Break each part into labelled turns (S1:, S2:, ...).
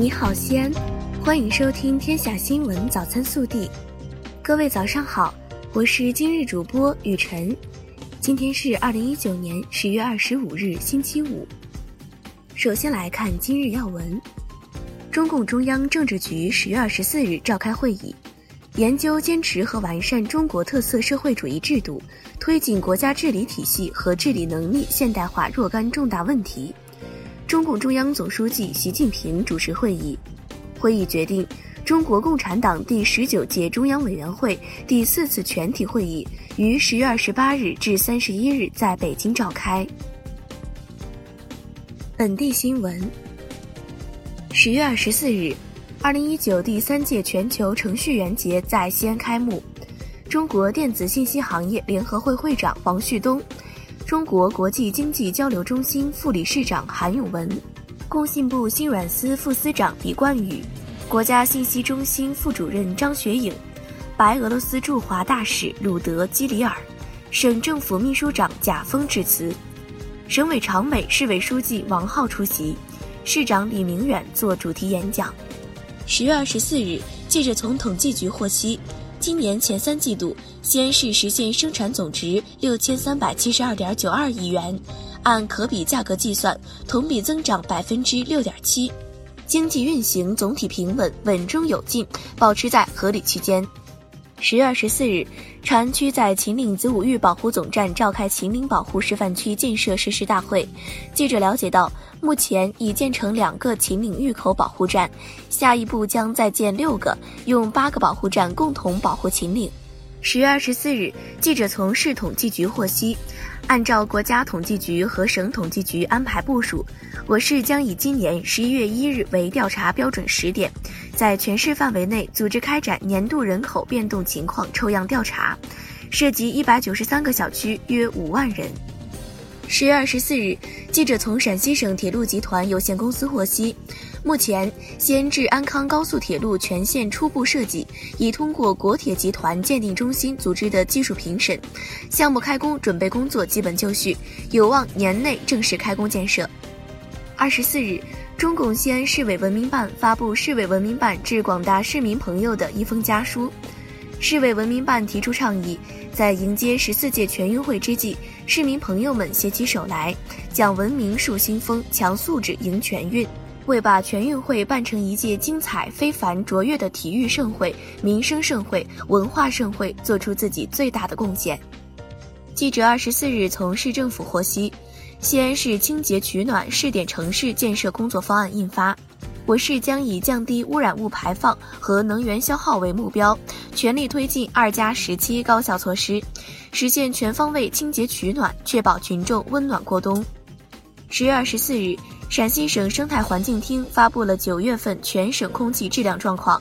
S1: 你好，西安，欢迎收听《天下新闻早餐速递》。各位早上好，我是今日主播雨晨。今天是二零一九年十月二十五日，星期五。首先来看今日要闻：中共中央政治局十月二十四日召开会议，研究坚持和完善中国特色社会主义制度，推进国家治理体系和治理能力现代化若干重大问题。中共中央总书记习近平主持会议，会议决定，中国共产党第十九届中央委员会第四次全体会议于十月二十八日至三十一日在北京召开。本地新闻：十月二十四日，二零一九第三届全球程序员节在西安开幕，中国电子信息行业联合会会长王旭东。中国国际经济交流中心副理事长韩永文，工信部新软司副司长李冠宇，国家信息中心副主任张学颖，白俄罗斯驻华大使鲁德基里尔，省政府秘书长贾峰致辞，省委常委、市委书记王浩出席，市长李明远做主题演讲。十月二十四日，记者从统计局获悉。今年前三季度，西安市实现生产总值六千三百七十二点九二亿元，按可比价格计算，同比增长百分之六点七，经济运行总体平稳，稳中有进，保持在合理区间。十月二十四日，长安区在秦岭子午峪保护总站召开秦岭保护示范区建设实施大会。记者了解到，目前已建成两个秦岭峪口保护站，下一步将再建六个，用八个保护站共同保护秦岭。十月二十四日，记者从市统计局获悉。按照国家统计局和省统计局安排部署，我市将以今年十一月一日为调查标准时点，在全市范围内组织开展年度人口变动情况抽样调查，涉及一百九十三个小区，约五万人。十月二十四日，记者从陕西省铁路集团有限公司获悉。目前，西安至安康高速铁路全线初步设计已通过国铁集团鉴定中心组织的技术评审，项目开工准备工作基本就绪，有望年内正式开工建设。二十四日，中共西安市委文明办发布市委文明办致广大市民朋友的一封家书。市委文明办提出倡议，在迎接十四届全运会之际，市民朋友们携起手来，讲文明树新风，强素质迎全运。为把全运会办成一届精彩非凡卓越的体育盛会、民生盛会、文化盛会做出自己最大的贡献。记者二十四日从市政府获悉，西安市清洁取暖试点城市建设工作方案印发，我市将以降低污染物排放和能源消耗为目标，全力推进二加十七高效措施，实现全方位清洁取暖，确保群众温暖过冬。十月二十四日。陕西省生态环境厅发布了九月份全省空气质量状况，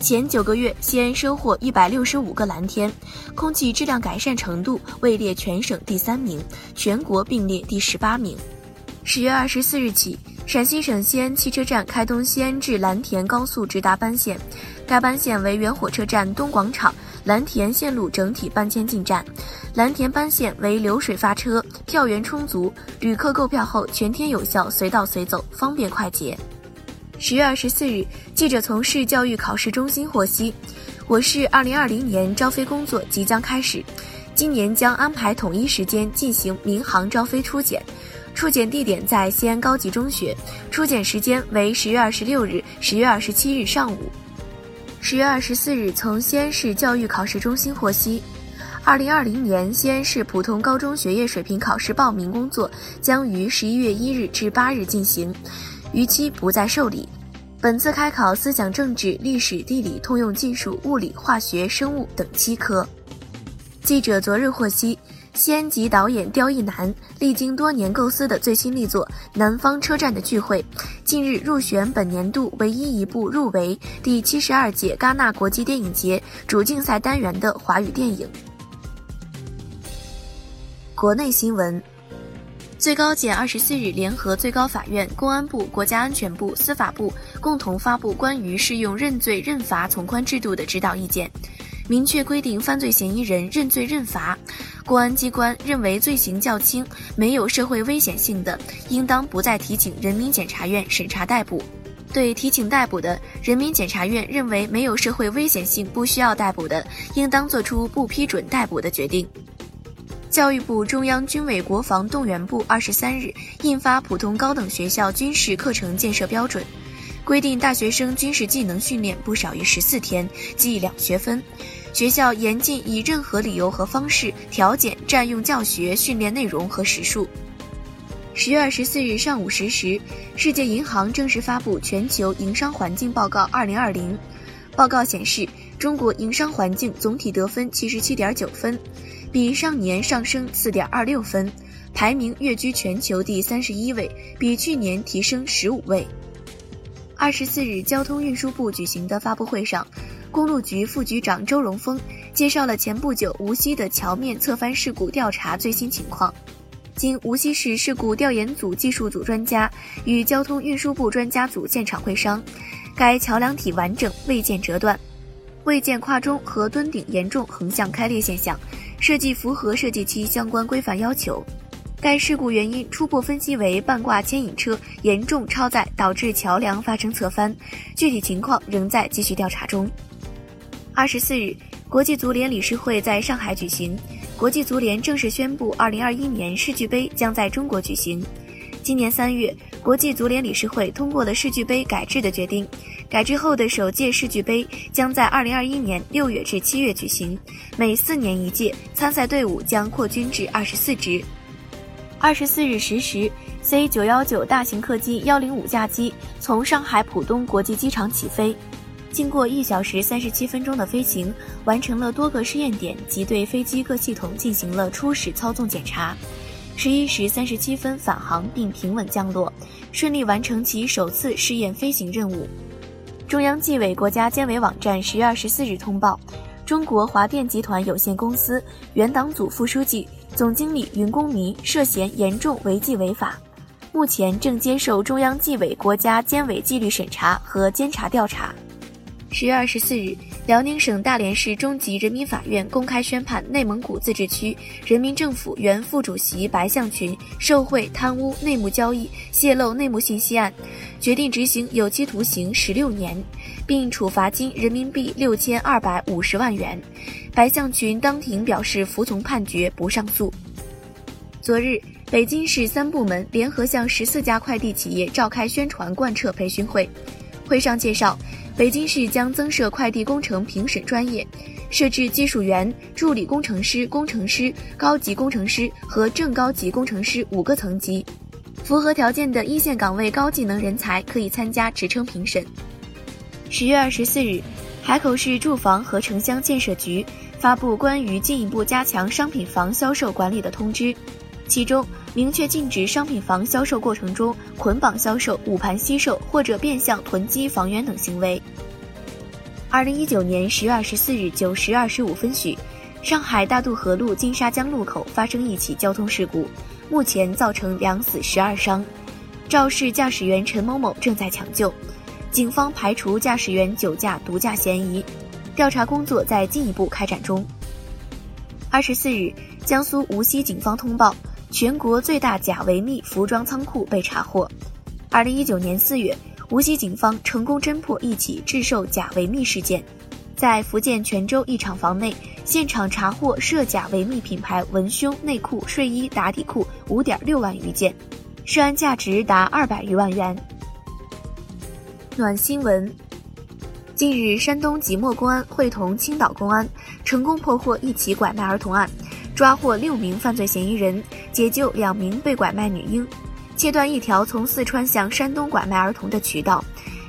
S1: 前九个月西安收获一百六十五个蓝天，空气质量改善程度位列全省第三名，全国并列第十八名。十月二十四日起，陕西省西安汽车站开通西安至蓝田高速直达班线，该班线为原火车站东广场。蓝田线路整体搬迁进站，蓝田班线为流水发车，票源充足，旅客购票后全天有效，随到随走，方便快捷。十月二十四日，记者从市教育考试中心获悉，我市二零二零年招飞工作即将开始，今年将安排统一时间进行民航招飞初检，初检地点在西安高级中学，初检时间为十月二十六日、十月二十七日上午。十月二十四日，从西安市教育考试中心获悉，二零二零年西安市普通高中学业水平考试报名工作将于十一月一日至八日进行，逾期不再受理。本次开考思想政治、历史、地理、通用技术、物理、化学、生物等七科。记者昨日获悉。西安籍导演刁亦男历经多年构思的最新力作《南方车站的聚会》，近日入选本年度唯一一部入围第七十二届戛纳国际电影节主竞赛单元的华语电影。国内新闻：最高检二十四日联合最高法院、公安部、国家安全部、司法部共同发布关于适用认罪认罚从宽制度的指导意见。明确规定，犯罪嫌疑人认罪认罚，公安机关认为罪行较轻、没有社会危险性的，应当不再提请人民检察院审查逮捕。对提请逮捕的，人民检察院认为没有社会危险性，不需要逮捕的，应当作出不批准逮捕的决定。教育部、中央军委国防动员部二十三日印发《普通高等学校军事课程建设标准》，规定大学生军事技能训练不少于十四天，计两学分。学校严禁以任何理由和方式调减、占用教学训练内容和时数。十月二十四日上午十时，世界银行正式发布《全球营商环境报告二零二零》。报告显示，中国营商环境总体得分七十七点九分。比上年上升四点二六分，排名跃居全球第三十一位，比去年提升十五位。二十四日，交通运输部举行的发布会上，公路局副局长周荣峰介绍了前不久无锡的桥面侧翻事故调查最新情况。经无锡市事故调研组技术组专家与交通运输部专家组现场会商，该桥梁体完整，未见折断，未见跨中和墩顶严重横向开裂现象。设计符合设计期相关规范要求。该事故原因初步分析为半挂牵引车严重超载导致桥梁发生侧翻，具体情况仍在继续调查中。二十四日，国际足联理事会在上海举行，国际足联正式宣布，二零二一年世俱杯将在中国举行。今年三月，国际足联理事会通过了世俱杯改制的决定。改制后的首届世俱杯将在二零二一年六月至七月举行，每四年一届，参赛队伍将扩军至二十四支。二十四日十时，C 九幺九大型客机幺零五架机从上海浦东国际机场起飞，经过一小时三十七分钟的飞行，完成了多个试验点及对飞机各系统进行了初始操纵检查。十一时三十七分返航并平稳降落，顺利完成其首次试验飞行任务。中央纪委国家监委网站十月二十四日通报，中国华电集团有限公司原党组副书记、总经理云公民涉嫌严重违纪违法，目前正接受中央纪委国家监委纪律审查和监察调查。十月二十四日。辽宁省大连市中级人民法院公开宣判内蒙古自治区人民政府原副主席白向群受贿、贪污、内幕交易、泄露内幕信息案，决定执行有期徒刑十六年，并处罚金人民币六千二百五十万元。白向群当庭表示服从判决，不上诉。昨日，北京市三部门联合向十四家快递企业召开宣传贯彻培训会，会上介绍。北京市将增设快递工程评审专业，设置技术员、助理工程师、工程师、高级工程师和正高级工程师五个层级。符合条件的一线岗位高技能人才可以参加职称评审。十月二十四日，海口市住房和城乡建设局发布关于进一步加强商品房销售管理的通知，其中。明确禁止商品房销售过程中捆绑销售、捂盘惜售或者变相囤积房源等行为。二零一九年十月二十四日九时二十五分许，上海大渡河路金沙江路口发生一起交通事故，目前造成两死十二伤，肇事驾驶员陈某某正在抢救，警方排除驾驶员酒驾、毒驾嫌疑，调查工作在进一步开展中。二十四日，江苏无锡警方通报。全国最大假维密服装仓库被查获。二零一九年四月，无锡警方成功侦破一起制售假维密事件，在福建泉州一厂房内现场查获涉假维密品牌文胸内裤、睡衣、打底裤五点六万余件，涉案价值达二百余万元。暖新闻：近日，山东即墨公安会同青岛公安成功破获一起拐卖儿童案。抓获六名犯罪嫌疑人，解救两名被拐卖女婴，切断一条从四川向山东拐卖儿童的渠道。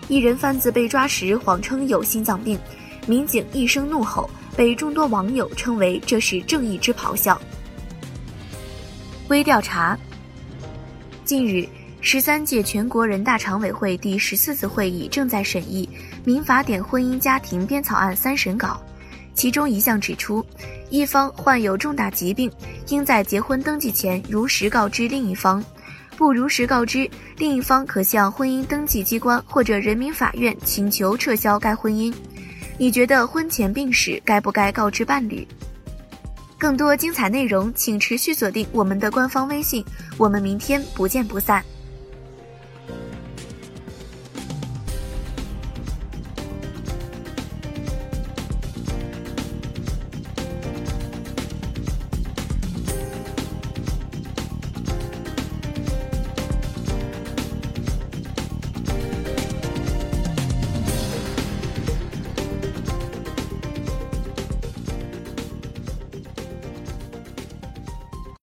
S1: 一人贩子被抓时谎称有心脏病，民警一声怒吼，被众多网友称为这是正义之咆哮。微调查。近日，十三届全国人大常委会第十四次会议正在审议《民法典婚姻家庭编草案》三审稿。其中一项指出，一方患有重大疾病，应在结婚登记前如实告知另一方；不如实告知，另一方可向婚姻登记机关或者人民法院请求撤销该婚姻。你觉得婚前病史该不该告知伴侣？更多精彩内容，请持续锁定我们的官方微信。我们明天不见不散。